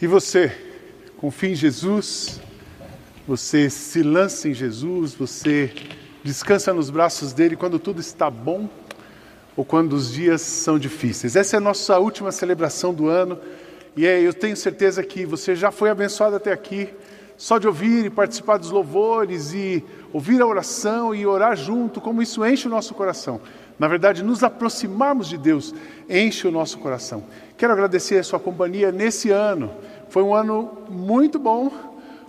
E você, confia em Jesus, você se lança em Jesus, você descansa nos braços dele quando tudo está bom ou quando os dias são difíceis. Essa é a nossa última celebração do ano e é, eu tenho certeza que você já foi abençoado até aqui, só de ouvir e participar dos louvores e ouvir a oração e orar junto, como isso enche o nosso coração. Na verdade, nos aproximarmos de Deus enche o nosso coração. Quero agradecer a sua companhia nesse ano. Foi um ano muito bom,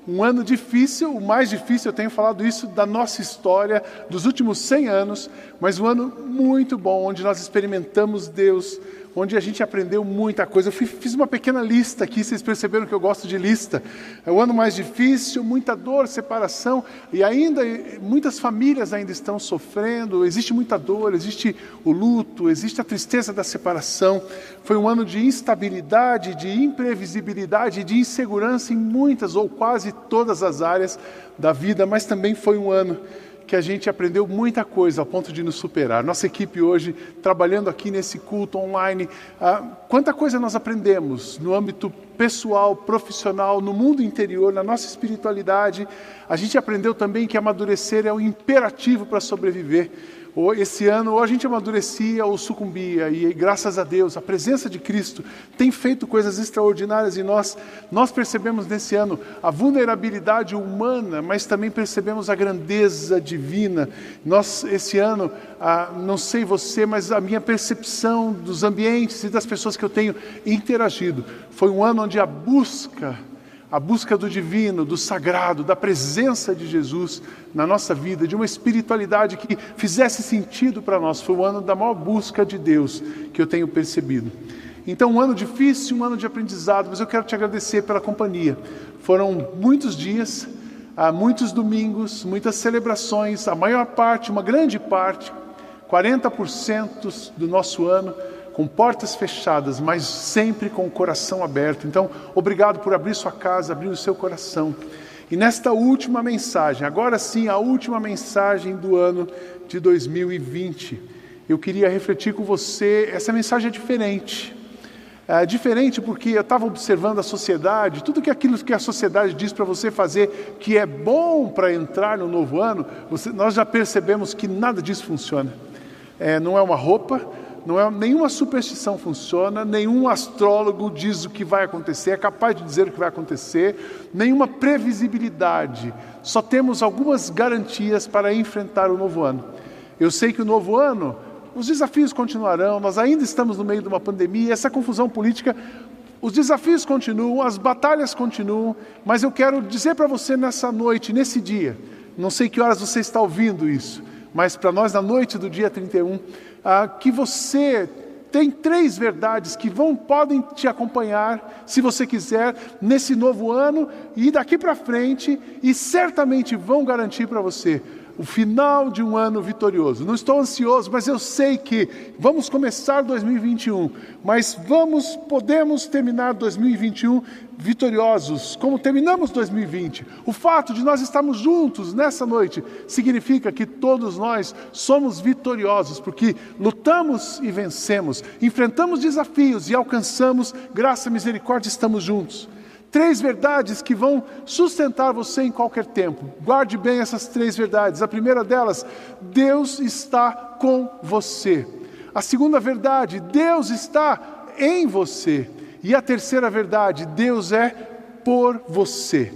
um ano difícil, o mais difícil, eu tenho falado isso da nossa história, dos últimos 100 anos, mas um ano muito bom, onde nós experimentamos Deus onde a gente aprendeu muita coisa. Eu fiz uma pequena lista aqui, vocês perceberam que eu gosto de lista. É o ano mais difícil, muita dor, separação, e ainda muitas famílias ainda estão sofrendo, existe muita dor, existe o luto, existe a tristeza da separação. Foi um ano de instabilidade, de imprevisibilidade, de insegurança em muitas ou quase todas as áreas da vida, mas também foi um ano que a gente aprendeu muita coisa ao ponto de nos superar. Nossa equipe hoje, trabalhando aqui nesse culto online, ah, quanta coisa nós aprendemos no âmbito pessoal, profissional, no mundo interior, na nossa espiritualidade. A gente aprendeu também que amadurecer é o imperativo para sobreviver ou esse ano ou a gente amadurecia ou sucumbia, e graças a Deus, a presença de Cristo tem feito coisas extraordinárias em nós. Nós percebemos nesse ano a vulnerabilidade humana, mas também percebemos a grandeza divina. Nós, esse ano, ah, não sei você, mas a minha percepção dos ambientes e das pessoas que eu tenho interagido foi um ano onde a busca a busca do divino, do sagrado, da presença de Jesus na nossa vida, de uma espiritualidade que fizesse sentido para nós. Foi o ano da maior busca de Deus que eu tenho percebido. Então, um ano difícil, um ano de aprendizado, mas eu quero te agradecer pela companhia. Foram muitos dias, muitos domingos, muitas celebrações, a maior parte, uma grande parte, 40% do nosso ano com portas fechadas, mas sempre com o coração aberto. Então, obrigado por abrir sua casa, abrir o seu coração. E nesta última mensagem, agora sim, a última mensagem do ano de 2020, eu queria refletir com você. Essa mensagem é diferente. É diferente porque eu estava observando a sociedade, tudo que aquilo que a sociedade diz para você fazer que é bom para entrar no novo ano, você, nós já percebemos que nada disso funciona. É, não é uma roupa, não é, nenhuma superstição funciona, nenhum astrólogo diz o que vai acontecer, é capaz de dizer o que vai acontecer, nenhuma previsibilidade. Só temos algumas garantias para enfrentar o novo ano. Eu sei que o novo ano, os desafios continuarão, nós ainda estamos no meio de uma pandemia, essa confusão política, os desafios continuam, as batalhas continuam, mas eu quero dizer para você nessa noite, nesse dia, não sei que horas você está ouvindo isso, mas para nós na noite do dia 31, ah, que você tem três verdades que vão podem te acompanhar, se você quiser, nesse novo ano e daqui para frente, e certamente vão garantir para você o final de um ano vitorioso. Não estou ansioso, mas eu sei que vamos começar 2021, mas vamos, podemos terminar 2021 vitoriosos, como terminamos 2020. O fato de nós estarmos juntos nessa noite significa que todos nós somos vitoriosos, porque lutamos e vencemos, enfrentamos desafios e alcançamos graça misericórdia, estamos juntos. Três verdades que vão sustentar você em qualquer tempo. Guarde bem essas três verdades. A primeira delas, Deus está com você. A segunda verdade, Deus está em você. E a terceira verdade, Deus é por você.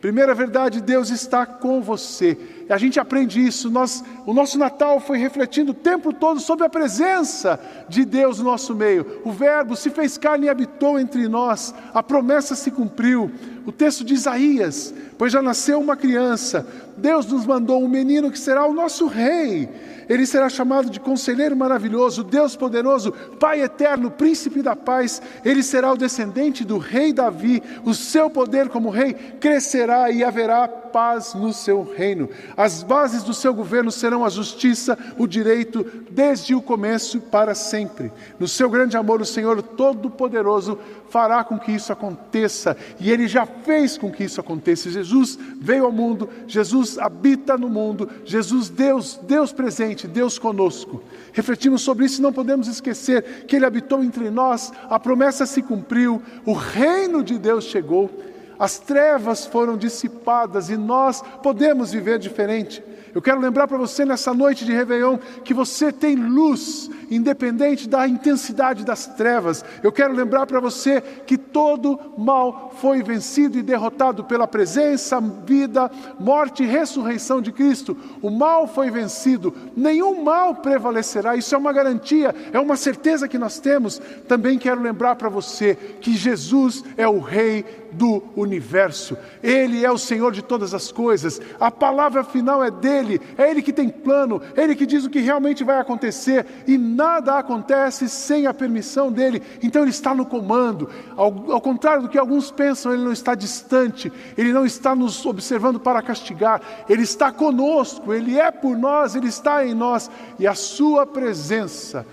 Primeira verdade, Deus está com você. A gente aprende isso. Nós, o nosso Natal foi refletindo o tempo todo sobre a presença de Deus no nosso meio. O Verbo se fez carne e habitou entre nós. A promessa se cumpriu. O texto de Isaías, pois já nasceu uma criança. Deus nos mandou um menino que será o nosso rei ele será chamado de Conselheiro Maravilhoso, Deus Poderoso, Pai Eterno, Príncipe da Paz. Ele será o descendente do rei Davi. O seu poder como rei crescerá e haverá paz no seu reino. As bases do seu governo serão a justiça, o direito, desde o começo para sempre. No seu grande amor, o Senhor Todo-Poderoso fará com que isso aconteça, e ele já fez com que isso acontecesse. Jesus veio ao mundo, Jesus habita no mundo, Jesus, Deus, Deus presente, Deus conosco. Refletimos sobre isso e não podemos esquecer que Ele habitou entre nós, a promessa se cumpriu, o reino de Deus chegou, as trevas foram dissipadas e nós podemos viver diferente. Eu quero lembrar para você nessa noite de Réveillon que você tem luz, independente da intensidade das trevas. Eu quero lembrar para você que todo mal foi vencido e derrotado pela presença, vida, morte e ressurreição de Cristo. O mal foi vencido, nenhum mal prevalecerá. Isso é uma garantia, é uma certeza que nós temos. Também quero lembrar para você que Jesus é o Rei do universo. Ele é o Senhor de todas as coisas. A palavra final é dele. É ele que tem plano, é ele que diz o que realmente vai acontecer e nada acontece sem a permissão dele. Então ele está no comando. Ao, ao contrário do que alguns pensam, ele não está distante, ele não está nos observando para castigar. Ele está conosco, ele é por nós, ele está em nós e a sua presença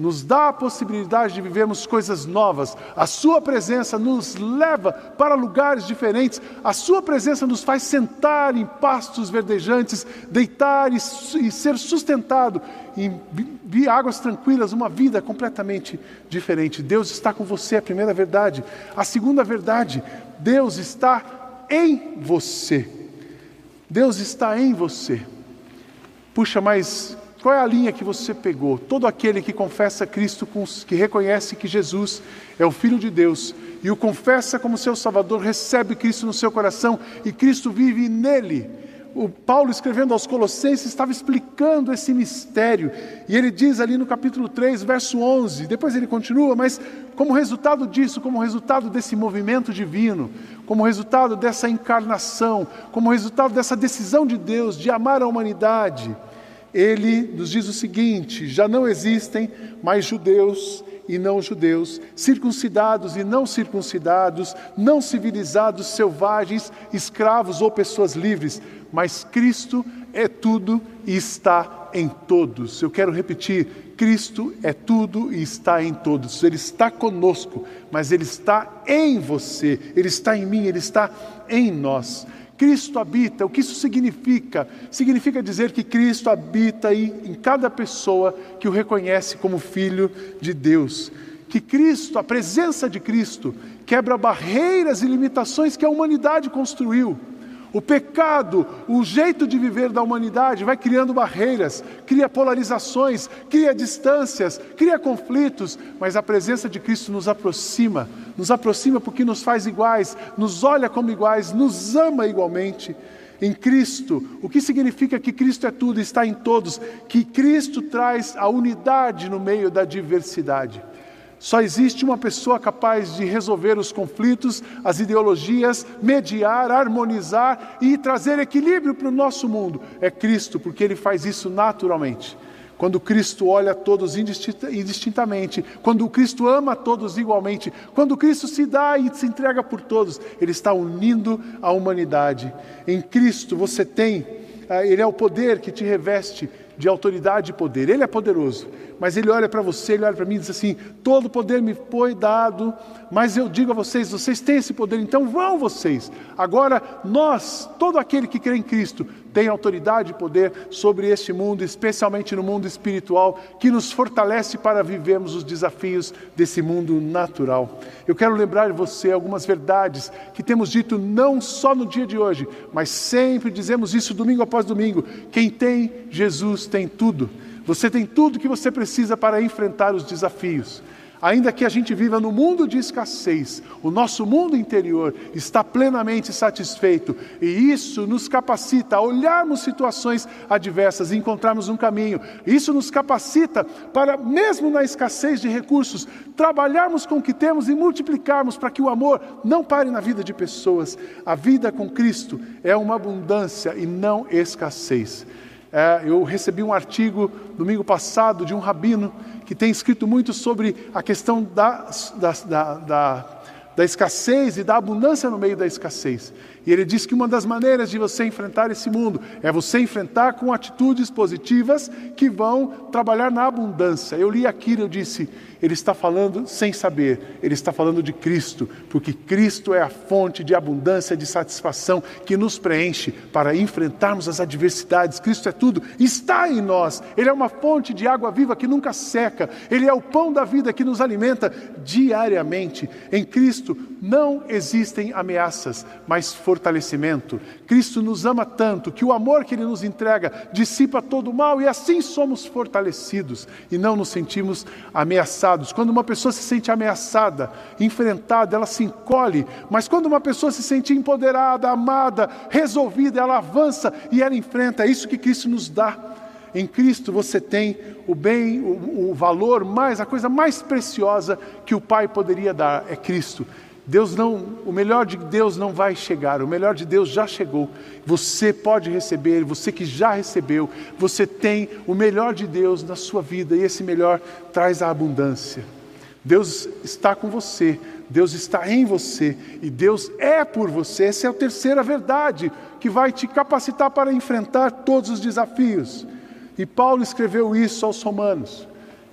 nos dá a possibilidade de vivermos coisas novas. A Sua presença nos leva para lugares diferentes. A Sua presença nos faz sentar em pastos verdejantes, deitar e, e ser sustentado em águas tranquilas, uma vida completamente diferente. Deus está com você, a primeira verdade. A segunda verdade, Deus está em você. Deus está em você. Puxa, mas qual é a linha que você pegou? Todo aquele que confessa Cristo, que reconhece que Jesus é o Filho de Deus e o confessa como seu Salvador, recebe Cristo no seu coração e Cristo vive nele. O Paulo, escrevendo aos Colossenses, estava explicando esse mistério, e ele diz ali no capítulo 3, verso 11, depois ele continua, mas como resultado disso, como resultado desse movimento divino, como resultado dessa encarnação, como resultado dessa decisão de Deus de amar a humanidade, ele nos diz o seguinte: já não existem mais judeus e não judeus, circuncidados e não circuncidados, não civilizados, selvagens, escravos ou pessoas livres, mas Cristo é tudo e está em todos. Eu quero repetir: Cristo é tudo e está em todos. Ele está conosco, mas Ele está em você, Ele está em mim, Ele está em nós. Cristo habita, o que isso significa? Significa dizer que Cristo habita em cada pessoa que o reconhece como filho de Deus. Que Cristo, a presença de Cristo, quebra barreiras e limitações que a humanidade construiu. O pecado, o jeito de viver da humanidade vai criando barreiras, cria polarizações, cria distâncias, cria conflitos, mas a presença de Cristo nos aproxima, nos aproxima porque nos faz iguais, nos olha como iguais, nos ama igualmente. Em Cristo, o que significa que Cristo é tudo, está em todos, que Cristo traz a unidade no meio da diversidade. Só existe uma pessoa capaz de resolver os conflitos, as ideologias, mediar, harmonizar e trazer equilíbrio para o nosso mundo. É Cristo, porque Ele faz isso naturalmente. Quando Cristo olha a todos indistintamente, quando Cristo ama a todos igualmente, quando Cristo se dá e se entrega por todos, Ele está unindo a humanidade. Em Cristo você tem, ah, Ele é o poder que te reveste de autoridade e poder. Ele é poderoso mas ele olha para você, ele olha para mim e diz assim: todo poder me foi dado, mas eu digo a vocês, vocês têm esse poder, então vão vocês. Agora, nós, todo aquele que crê em Cristo, tem autoridade e poder sobre este mundo, especialmente no mundo espiritual, que nos fortalece para vivermos os desafios desse mundo natural. Eu quero lembrar você algumas verdades que temos dito não só no dia de hoje, mas sempre dizemos isso domingo após domingo. Quem tem Jesus tem tudo. Você tem tudo que você precisa para enfrentar os desafios. Ainda que a gente viva no mundo de escassez, o nosso mundo interior está plenamente satisfeito e isso nos capacita a olharmos situações adversas e encontrarmos um caminho. Isso nos capacita para, mesmo na escassez de recursos, trabalharmos com o que temos e multiplicarmos para que o amor não pare na vida de pessoas. A vida com Cristo é uma abundância e não escassez. É, eu recebi um artigo domingo passado de um rabino que tem escrito muito sobre a questão da, da, da, da, da escassez e da abundância no meio da escassez. E ele diz que uma das maneiras de você enfrentar esse mundo é você enfrentar com atitudes positivas que vão trabalhar na abundância. Eu li aquilo eu disse: ele está falando sem saber, ele está falando de Cristo, porque Cristo é a fonte de abundância, de satisfação que nos preenche para enfrentarmos as adversidades. Cristo é tudo, está em nós. Ele é uma fonte de água viva que nunca seca, ele é o pão da vida que nos alimenta diariamente. Em Cristo não existem ameaças, mas fortalecimento. Cristo nos ama tanto que o amor que ele nos entrega dissipa todo o mal e assim somos fortalecidos e não nos sentimos ameaçados. Quando uma pessoa se sente ameaçada, enfrentada, ela se encolhe. Mas quando uma pessoa se sente empoderada, amada, resolvida, ela avança e ela enfrenta. É isso que Cristo nos dá. Em Cristo você tem o bem, o, o valor mais, a coisa mais preciosa que o Pai poderia dar é Cristo. Deus não, o melhor de Deus não vai chegar, o melhor de Deus já chegou. Você pode receber, você que já recebeu, você tem o melhor de Deus na sua vida e esse melhor traz a abundância. Deus está com você, Deus está em você e Deus é por você. Essa é a terceira verdade que vai te capacitar para enfrentar todos os desafios. E Paulo escreveu isso aos Romanos.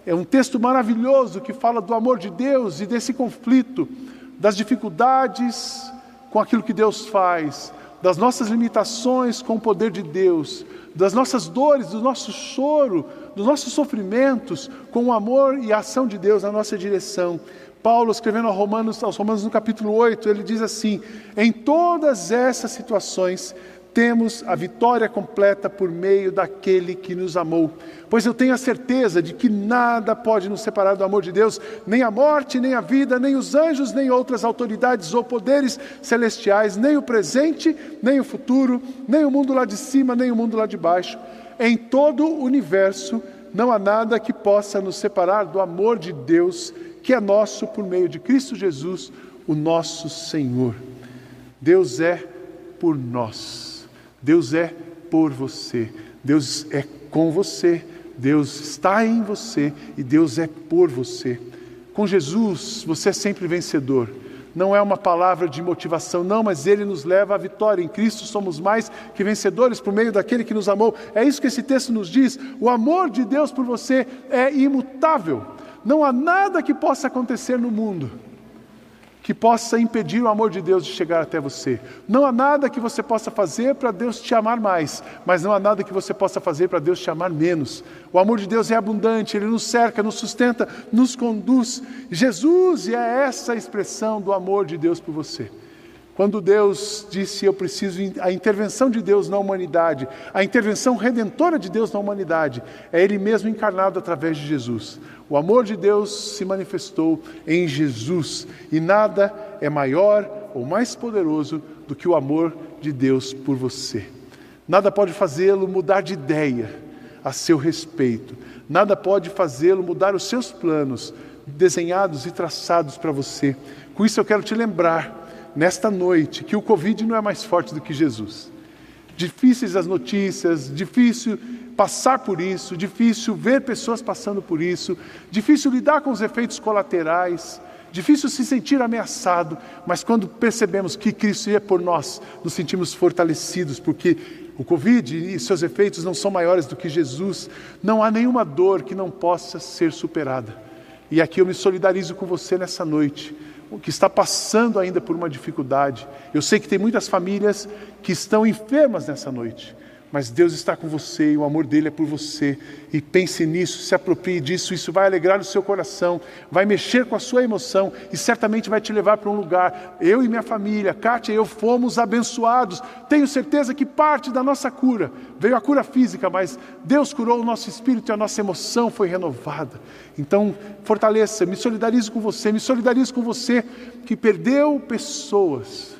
É um texto maravilhoso que fala do amor de Deus e desse conflito das dificuldades com aquilo que Deus faz, das nossas limitações com o poder de Deus, das nossas dores, do nosso choro, dos nossos sofrimentos, com o amor e a ação de Deus na nossa direção. Paulo, escrevendo aos Romanos, aos Romanos no capítulo 8, ele diz assim: em todas essas situações, temos a vitória completa por meio daquele que nos amou. Pois eu tenho a certeza de que nada pode nos separar do amor de Deus, nem a morte, nem a vida, nem os anjos, nem outras autoridades ou poderes celestiais, nem o presente, nem o futuro, nem o mundo lá de cima, nem o mundo lá de baixo. Em todo o universo não há nada que possa nos separar do amor de Deus, que é nosso por meio de Cristo Jesus, o nosso Senhor. Deus é por nós. Deus é por você, Deus é com você, Deus está em você e Deus é por você. Com Jesus, você é sempre vencedor. Não é uma palavra de motivação, não, mas ele nos leva à vitória. Em Cristo somos mais que vencedores por meio daquele que nos amou. É isso que esse texto nos diz. O amor de Deus por você é imutável. Não há nada que possa acontecer no mundo que possa impedir o amor de Deus de chegar até você. Não há nada que você possa fazer para Deus te amar mais, mas não há nada que você possa fazer para Deus te amar menos. O amor de Deus é abundante, ele nos cerca, nos sustenta, nos conduz. Jesus é essa expressão do amor de Deus por você. Quando Deus disse: Eu preciso, a intervenção de Deus na humanidade, a intervenção redentora de Deus na humanidade, é Ele mesmo encarnado através de Jesus. O amor de Deus se manifestou em Jesus e nada é maior ou mais poderoso do que o amor de Deus por você. Nada pode fazê-lo mudar de ideia a seu respeito, nada pode fazê-lo mudar os seus planos desenhados e traçados para você. Com isso eu quero te lembrar nesta noite que o Covid não é mais forte do que Jesus. Difíceis as notícias, difícil passar por isso, difícil ver pessoas passando por isso, difícil lidar com os efeitos colaterais, difícil se sentir ameaçado, mas quando percebemos que Cristo é por nós, nos sentimos fortalecidos, porque o Covid e seus efeitos não são maiores do que Jesus, não há nenhuma dor que não possa ser superada. E aqui eu me solidarizo com você nessa noite que está passando ainda por uma dificuldade. Eu sei que tem muitas famílias que estão enfermas nessa noite mas Deus está com você e o amor dele é por você. E pense nisso, se aproprie disso, isso vai alegrar o seu coração, vai mexer com a sua emoção e certamente vai te levar para um lugar. Eu e minha família, Kátia e eu fomos abençoados. Tenho certeza que parte da nossa cura veio a cura física, mas Deus curou o nosso espírito e a nossa emoção foi renovada. Então, fortaleça, me solidarizo com você, me solidarizo com você que perdeu pessoas.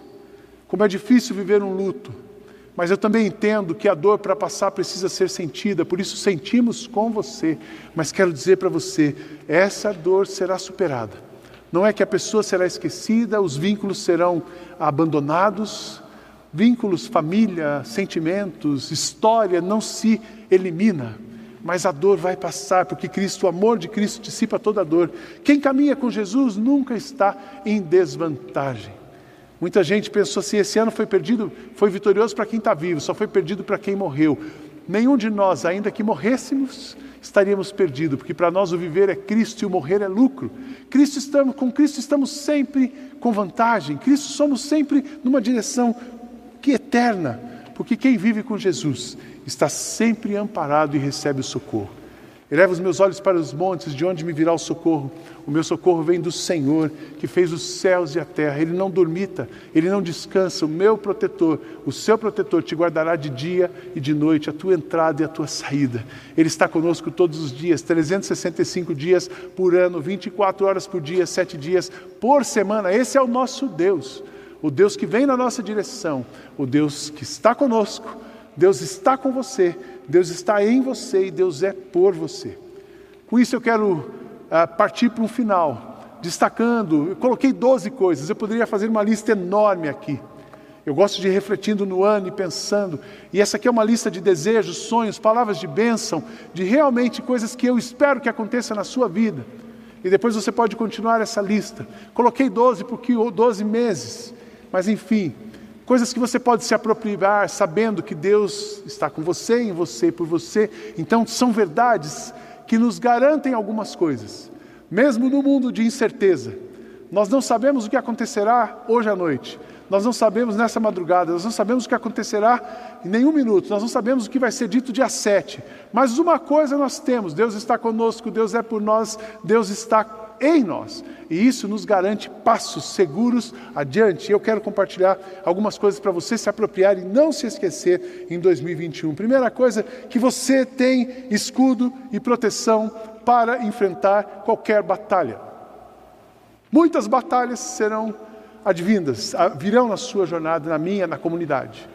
Como é difícil viver um luto mas eu também entendo que a dor para passar precisa ser sentida, por isso sentimos com você. Mas quero dizer para você: essa dor será superada. Não é que a pessoa será esquecida, os vínculos serão abandonados, vínculos, família, sentimentos, história não se elimina, mas a dor vai passar, porque Cristo, o amor de Cristo dissipa toda a dor. Quem caminha com Jesus nunca está em desvantagem. Muita gente pensou assim: esse ano foi perdido, foi vitorioso para quem está vivo, só foi perdido para quem morreu. Nenhum de nós, ainda que morrêssemos, estaríamos perdidos, porque para nós o viver é Cristo e o morrer é lucro. Cristo estamos, com Cristo estamos sempre com vantagem, Cristo somos sempre numa direção que é eterna, porque quem vive com Jesus está sempre amparado e recebe o socorro. Eleva os meus olhos para os montes, de onde me virá o socorro? O meu socorro vem do Senhor, que fez os céus e a terra. Ele não dormita, ele não descansa. O meu protetor, o seu protetor, te guardará de dia e de noite, a tua entrada e a tua saída. Ele está conosco todos os dias, 365 dias por ano, 24 horas por dia, 7 dias por semana. Esse é o nosso Deus, o Deus que vem na nossa direção, o Deus que está conosco. Deus está com você Deus está em você e Deus é por você. Com isso eu quero uh, partir para um final, destacando, eu coloquei 12 coisas, eu poderia fazer uma lista enorme aqui. Eu gosto de ir refletindo no ano e pensando, e essa aqui é uma lista de desejos, sonhos, palavras de bênção, de realmente coisas que eu espero que aconteça na sua vida. E depois você pode continuar essa lista. Coloquei 12 porque 12 meses, mas enfim, coisas que você pode se apropriar sabendo que Deus está com você, em você, por você. Então, são verdades que nos garantem algumas coisas, mesmo no mundo de incerteza. Nós não sabemos o que acontecerá hoje à noite, nós não sabemos nessa madrugada, nós não sabemos o que acontecerá em nenhum minuto, nós não sabemos o que vai ser dito dia 7. Mas uma coisa nós temos: Deus está conosco, Deus é por nós, Deus está em nós. E isso nos garante passos seguros adiante. Eu quero compartilhar algumas coisas para você se apropriar e não se esquecer em 2021. Primeira coisa, que você tem escudo e proteção para enfrentar qualquer batalha. Muitas batalhas serão advindas, virão na sua jornada, na minha, na comunidade.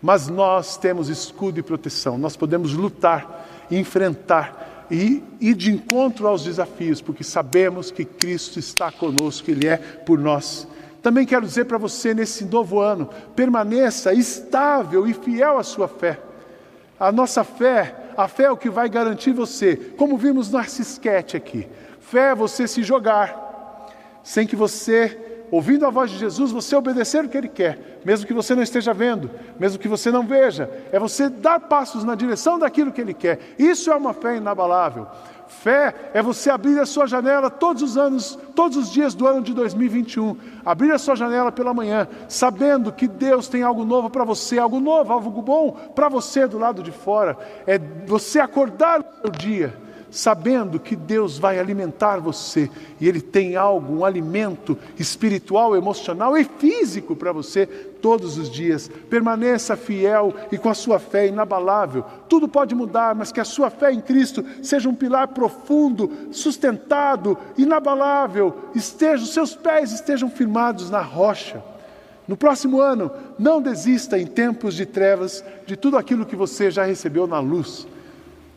Mas nós temos escudo e proteção, nós podemos lutar, enfrentar e ir de encontro aos desafios, porque sabemos que Cristo está conosco, Ele é por nós. Também quero dizer para você nesse novo ano: permaneça estável e fiel à sua fé. A nossa fé, a fé é o que vai garantir você, como vimos no esquete aqui. Fé é você se jogar, sem que você ouvindo a voz de Jesus, você obedecer o que Ele quer, mesmo que você não esteja vendo, mesmo que você não veja, é você dar passos na direção daquilo que Ele quer. Isso é uma fé inabalável. Fé é você abrir a sua janela todos os anos, todos os dias do ano de 2021. Abrir a sua janela pela manhã, sabendo que Deus tem algo novo para você, algo novo, algo bom para você do lado de fora. É você acordar no seu dia sabendo que Deus vai alimentar você e Ele tem algo, um alimento espiritual, emocional e físico para você todos os dias. Permaneça fiel e com a sua fé inabalável. Tudo pode mudar, mas que a sua fé em Cristo seja um pilar profundo, sustentado, inabalável. Esteja, os seus pés estejam firmados na rocha. No próximo ano, não desista em tempos de trevas de tudo aquilo que você já recebeu na luz.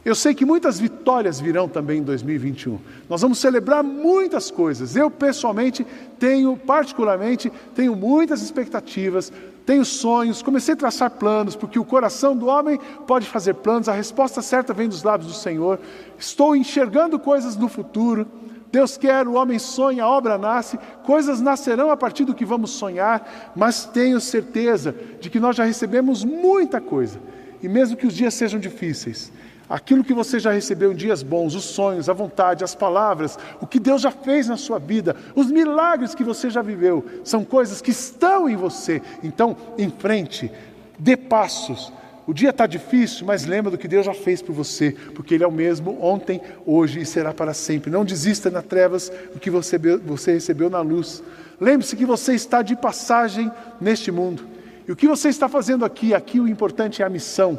Eu sei que muitas vitórias virão também em 2021. Nós vamos celebrar muitas coisas. Eu pessoalmente tenho, particularmente, tenho muitas expectativas, tenho sonhos, comecei a traçar planos, porque o coração do homem pode fazer planos, a resposta certa vem dos lábios do Senhor. Estou enxergando coisas no futuro. Deus quer, o homem sonha, a obra nasce, coisas nascerão a partir do que vamos sonhar, mas tenho certeza de que nós já recebemos muita coisa. E mesmo que os dias sejam difíceis, Aquilo que você já recebeu em dias bons, os sonhos, a vontade, as palavras, o que Deus já fez na sua vida, os milagres que você já viveu, são coisas que estão em você. Então, em frente, dê passos. O dia está difícil, mas lembra do que Deus já fez por você, porque Ele é o mesmo ontem, hoje e será para sempre. Não desista nas trevas do que você, você recebeu na luz. Lembre-se que você está de passagem neste mundo. E o que você está fazendo aqui? Aqui o importante é a missão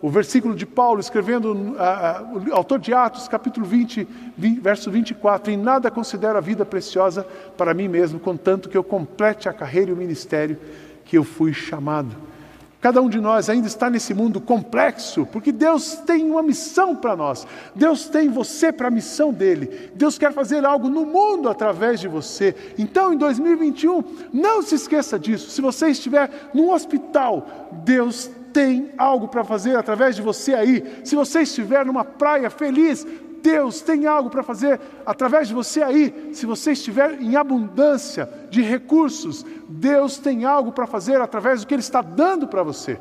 o versículo de Paulo, escrevendo, uh, autor de Atos, capítulo 20, 20, verso 24: Em nada considero a vida preciosa para mim mesmo, contanto que eu complete a carreira e o ministério que eu fui chamado. Cada um de nós ainda está nesse mundo complexo, porque Deus tem uma missão para nós. Deus tem você para a missão dele. Deus quer fazer algo no mundo através de você. Então, em 2021, não se esqueça disso. Se você estiver num hospital, Deus tem algo para fazer através de você aí. Se você estiver numa praia feliz, Deus tem algo para fazer através de você aí, se você estiver em abundância de recursos, Deus tem algo para fazer através do que Ele está dando para você.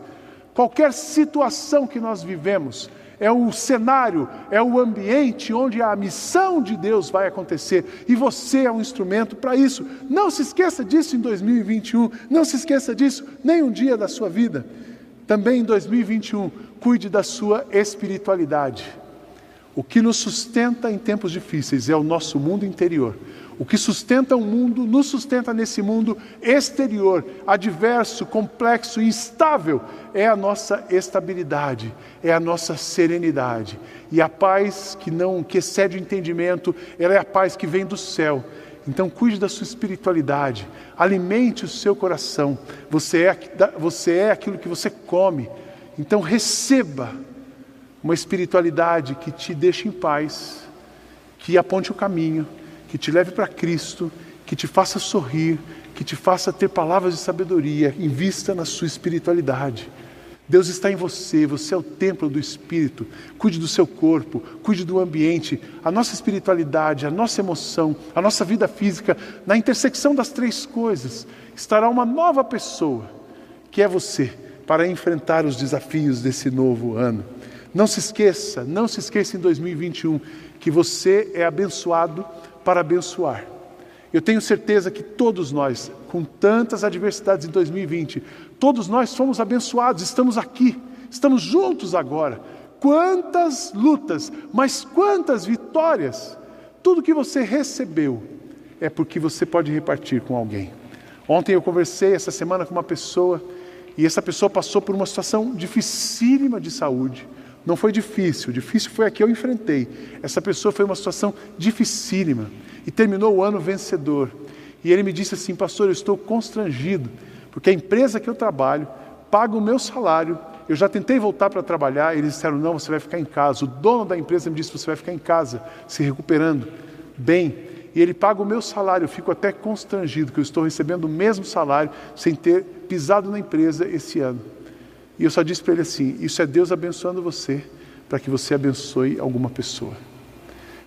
Qualquer situação que nós vivemos, é o cenário, é o ambiente onde a missão de Deus vai acontecer e você é um instrumento para isso. Não se esqueça disso em 2021, não se esqueça disso nem um dia da sua vida. Também em 2021, cuide da sua espiritualidade. O que nos sustenta em tempos difíceis é o nosso mundo interior. O que sustenta o mundo, nos sustenta nesse mundo exterior, adverso, complexo e instável, é a nossa estabilidade, é a nossa serenidade. E a paz que não que excede o entendimento, ela é a paz que vem do céu. Então cuide da sua espiritualidade, alimente o seu coração. Você é, você é aquilo que você come. Então receba uma espiritualidade que te deixe em paz, que aponte o caminho que te leve para Cristo, que te faça sorrir, que te faça ter palavras de sabedoria, invista na sua espiritualidade. Deus está em você, você é o templo do Espírito. Cuide do seu corpo, cuide do ambiente, a nossa espiritualidade, a nossa emoção, a nossa vida física, na intersecção das três coisas, estará uma nova pessoa, que é você, para enfrentar os desafios desse novo ano. Não se esqueça, não se esqueça em 2021 que você é abençoado para abençoar. Eu tenho certeza que todos nós, com tantas adversidades em 2020, todos nós fomos abençoados, estamos aqui, estamos juntos agora. Quantas lutas, mas quantas vitórias! Tudo que você recebeu é porque você pode repartir com alguém. Ontem eu conversei essa semana com uma pessoa e essa pessoa passou por uma situação dificílima de saúde. Não foi difícil, difícil foi a que eu enfrentei. Essa pessoa foi uma situação dificílima e terminou o ano vencedor. E ele me disse assim: Pastor, eu estou constrangido, porque a empresa que eu trabalho paga o meu salário. Eu já tentei voltar para trabalhar, eles disseram: Não, você vai ficar em casa. O dono da empresa me disse: Você vai ficar em casa, se recuperando bem. E ele paga o meu salário. Eu fico até constrangido, que eu estou recebendo o mesmo salário sem ter pisado na empresa esse ano. E eu só disse para ele assim: Isso é Deus abençoando você, para que você abençoe alguma pessoa.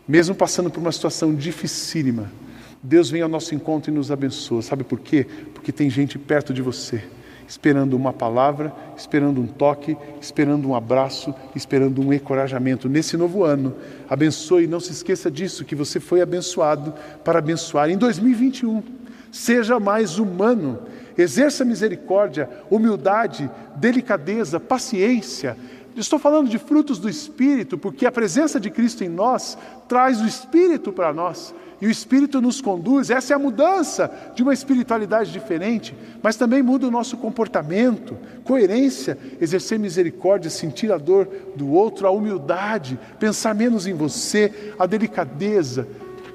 Mesmo passando por uma situação dificílima, Deus vem ao nosso encontro e nos abençoa. Sabe por quê? Porque tem gente perto de você, esperando uma palavra, esperando um toque, esperando um abraço, esperando um encorajamento. Nesse novo ano, abençoe não se esqueça disso, que você foi abençoado para abençoar. Em 2021, seja mais humano exerça misericórdia, humildade, delicadeza, paciência. Estou falando de frutos do Espírito, porque a presença de Cristo em nós traz o Espírito para nós. E o Espírito nos conduz, essa é a mudança de uma espiritualidade diferente, mas também muda o nosso comportamento, coerência, exercer misericórdia, sentir a dor do outro, a humildade, pensar menos em você, a delicadeza,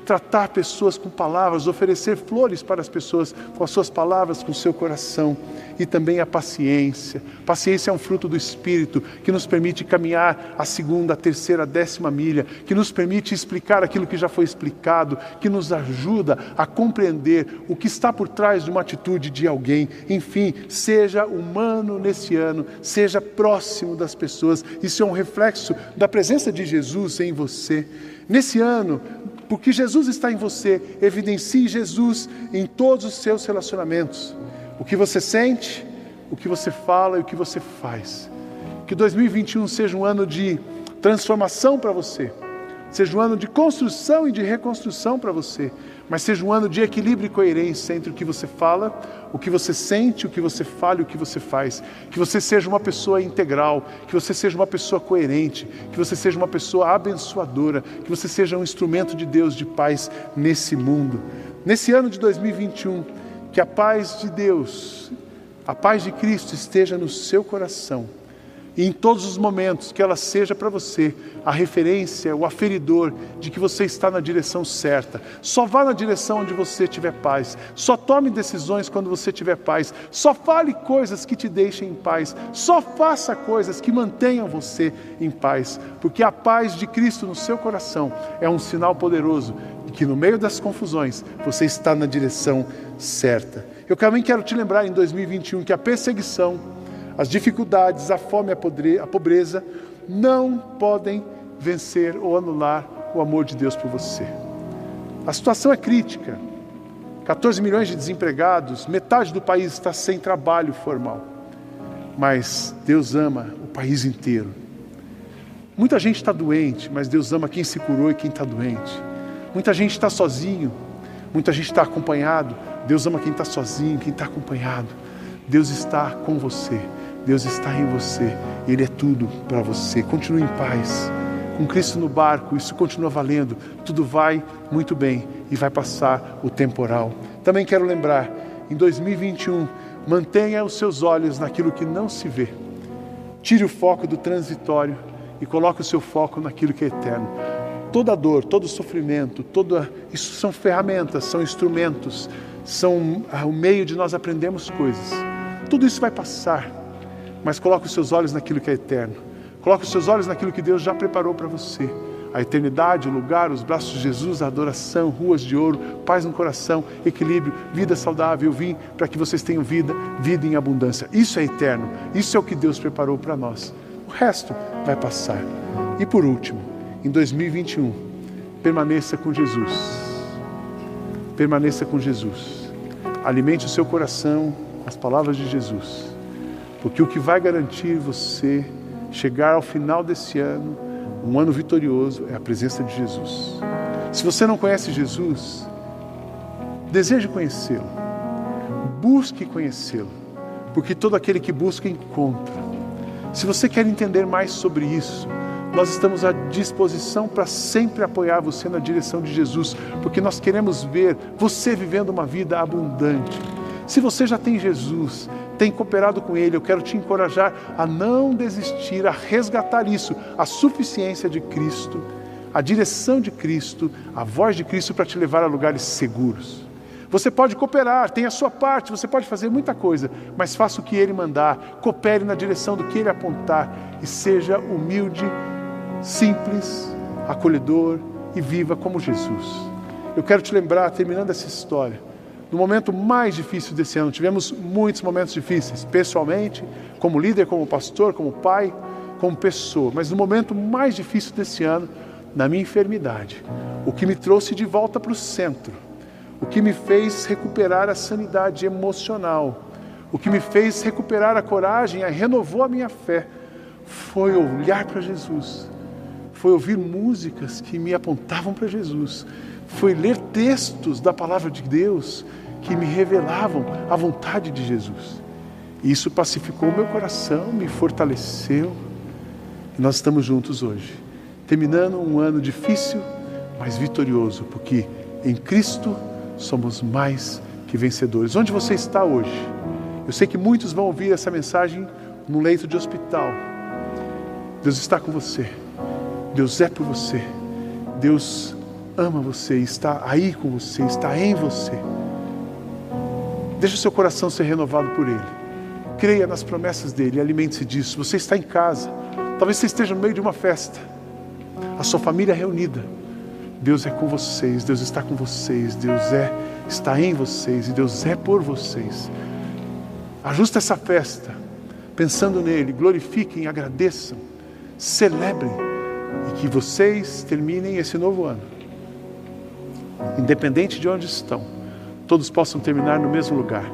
tratar pessoas com palavras, oferecer flores para as pessoas com as suas palavras, com o seu coração. E também a paciência. Paciência é um fruto do Espírito que nos permite caminhar a segunda, a terceira, a décima milha, que nos permite explicar aquilo que já foi explicado, que nos ajuda a compreender o que está por trás de uma atitude de alguém. Enfim, seja humano nesse ano, seja próximo das pessoas. Isso é um reflexo da presença de Jesus em você. Nesse ano, porque Jesus está em você, evidencie Jesus em todos os seus relacionamentos. O que você sente, o que você fala e o que você faz. Que 2021 seja um ano de transformação para você, seja um ano de construção e de reconstrução para você mas seja um ano de equilíbrio e coerência entre o que você fala, o que você sente, o que você fala e o que você faz. Que você seja uma pessoa integral, que você seja uma pessoa coerente, que você seja uma pessoa abençoadora, que você seja um instrumento de Deus de paz nesse mundo. Nesse ano de 2021, que a paz de Deus, a paz de Cristo esteja no seu coração e em todos os momentos que ela seja para você a referência, o aferidor de que você está na direção certa. Só vá na direção onde você tiver paz. Só tome decisões quando você tiver paz. Só fale coisas que te deixem em paz. Só faça coisas que mantenham você em paz, porque a paz de Cristo no seu coração é um sinal poderoso de que no meio das confusões você está na direção certa. Eu também quero te lembrar em 2021 que a perseguição as dificuldades, a fome, a pobreza não podem vencer ou anular o amor de Deus por você. A situação é crítica. 14 milhões de desempregados, metade do país está sem trabalho formal. Mas Deus ama o país inteiro. Muita gente está doente, mas Deus ama quem se curou e quem está doente. Muita gente está sozinho, muita gente está acompanhado. Deus ama quem está sozinho, quem está acompanhado. Deus está com você, Deus está em você, Ele é tudo para você. Continue em paz com Cristo no barco, isso continua valendo, tudo vai muito bem e vai passar o temporal. Também quero lembrar, em 2021, mantenha os seus olhos naquilo que não se vê. Tire o foco do transitório e coloque o seu foco naquilo que é eterno. Toda dor, todo sofrimento, toda isso são ferramentas, são instrumentos, são ah, o meio de nós aprendermos coisas. Tudo isso vai passar, mas coloque os seus olhos naquilo que é eterno Coloque os seus olhos naquilo que Deus já preparou para você. A eternidade, o lugar, os braços de Jesus, a adoração, ruas de ouro, paz no coração, equilíbrio, vida saudável. Eu vim para que vocês tenham vida, vida em abundância. Isso é eterno. Isso é o que Deus preparou para nós. O resto vai passar. E por último, em 2021, permaneça com Jesus. Permaneça com Jesus. Alimente o seu coração com as palavras de Jesus. Porque o que vai garantir você chegar ao final desse ano, um ano vitorioso, é a presença de Jesus. Se você não conhece Jesus, deseje conhecê-lo, busque conhecê-lo, porque todo aquele que busca encontra. Se você quer entender mais sobre isso, nós estamos à disposição para sempre apoiar você na direção de Jesus, porque nós queremos ver você vivendo uma vida abundante. Se você já tem Jesus, tem cooperado com Ele, eu quero te encorajar a não desistir, a resgatar isso, a suficiência de Cristo, a direção de Cristo, a voz de Cristo para te levar a lugares seguros. Você pode cooperar, tem a sua parte, você pode fazer muita coisa, mas faça o que Ele mandar, coopere na direção do que Ele apontar e seja humilde, simples, acolhedor e viva como Jesus. Eu quero te lembrar, terminando essa história, no momento mais difícil desse ano. Tivemos muitos momentos difíceis, pessoalmente, como líder, como pastor, como pai, como pessoa. Mas no momento mais difícil desse ano, na minha enfermidade, o que me trouxe de volta para o centro, o que me fez recuperar a sanidade emocional, o que me fez recuperar a coragem, a renovou a minha fé, foi olhar para Jesus, foi ouvir músicas que me apontavam para Jesus, foi ler textos da palavra de Deus que me revelavam a vontade de Jesus. E isso pacificou o meu coração, me fortaleceu. E nós estamos juntos hoje, terminando um ano difícil, mas vitorioso, porque em Cristo somos mais que vencedores. Onde você está hoje? Eu sei que muitos vão ouvir essa mensagem num leito de hospital. Deus está com você. Deus é por você. Deus ama você, está aí com você, está em você. Deixe seu coração ser renovado por Ele. Creia nas promessas dele, alimente-se disso. Você está em casa, talvez você esteja no meio de uma festa, a sua família é reunida. Deus é com vocês, Deus está com vocês, Deus é está em vocês e Deus é por vocês. Ajuste essa festa, pensando nele, glorifiquem, agradeçam, celebrem e que vocês terminem esse novo ano independente de onde estão, todos possam terminar no mesmo lugar,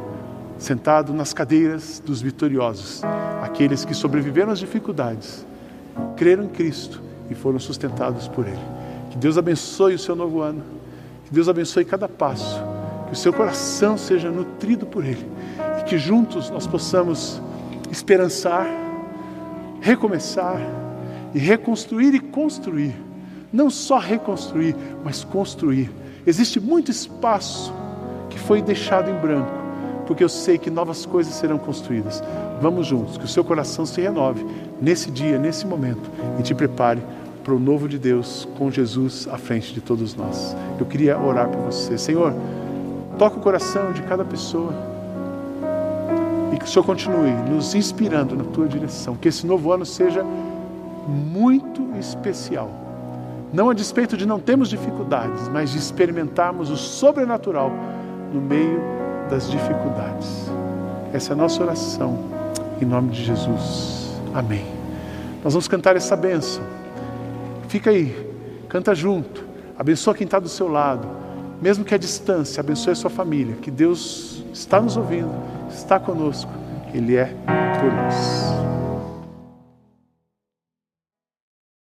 sentado nas cadeiras dos vitoriosos, aqueles que sobreviveram às dificuldades, creram em Cristo e foram sustentados por Ele. Que Deus abençoe o seu novo ano, que Deus abençoe cada passo, que o seu coração seja nutrido por Ele e que juntos nós possamos esperançar, recomeçar e reconstruir e construir. Não só reconstruir, mas construir Existe muito espaço foi deixado em branco, porque eu sei que novas coisas serão construídas. Vamos juntos, que o seu coração se renove nesse dia, nesse momento, e te prepare para o novo de Deus com Jesus à frente de todos nós. Eu queria orar por você. Senhor, toca o coração de cada pessoa e que o Senhor continue nos inspirando na tua direção. Que esse novo ano seja muito especial não a despeito de não termos dificuldades, mas de experimentarmos o sobrenatural no meio das dificuldades. Essa é a nossa oração, em nome de Jesus. Amém. Nós vamos cantar essa bênção. Fica aí, Canta junto. Abençoa quem está do seu lado. Mesmo que a distância, abençoe a sua família. Que Deus está nos ouvindo, está conosco. Ele é por nós.